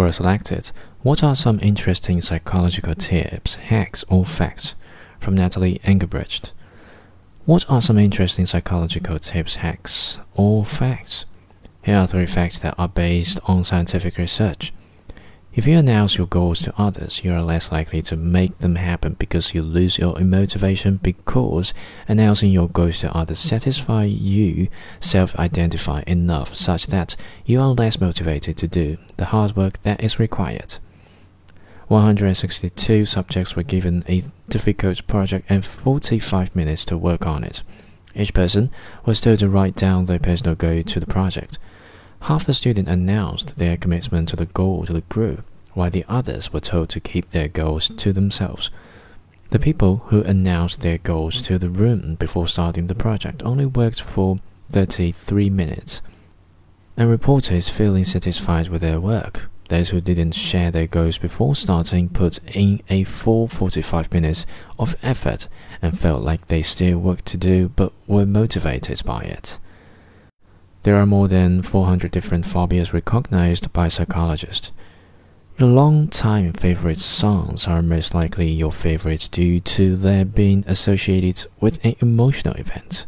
Quora selected What are some interesting psychological tips, hacks, or facts? from Natalie Engelbrecht. What are some interesting psychological tips, hacks, or facts? Here are three facts that are based on scientific research. If you announce your goals to others, you are less likely to make them happen because you lose your motivation because announcing your goals to others satisfy you self-identify enough such that you are less motivated to do the hard work that is required. 162 subjects were given a difficult project and 45 minutes to work on it. Each person was told to write down their personal goal to the project. Half the students announced their commitment to the goal to the group, while the others were told to keep their goals to themselves. The people who announced their goals to the room before starting the project only worked for 33 minutes and reported feeling satisfied with their work. Those who didn't share their goals before starting put in a full 45 minutes of effort and felt like they still work to do but were motivated by it. There are more than 400 different phobias recognized by psychologists. Your long-time favorite songs are most likely your favorites due to their being associated with an emotional event.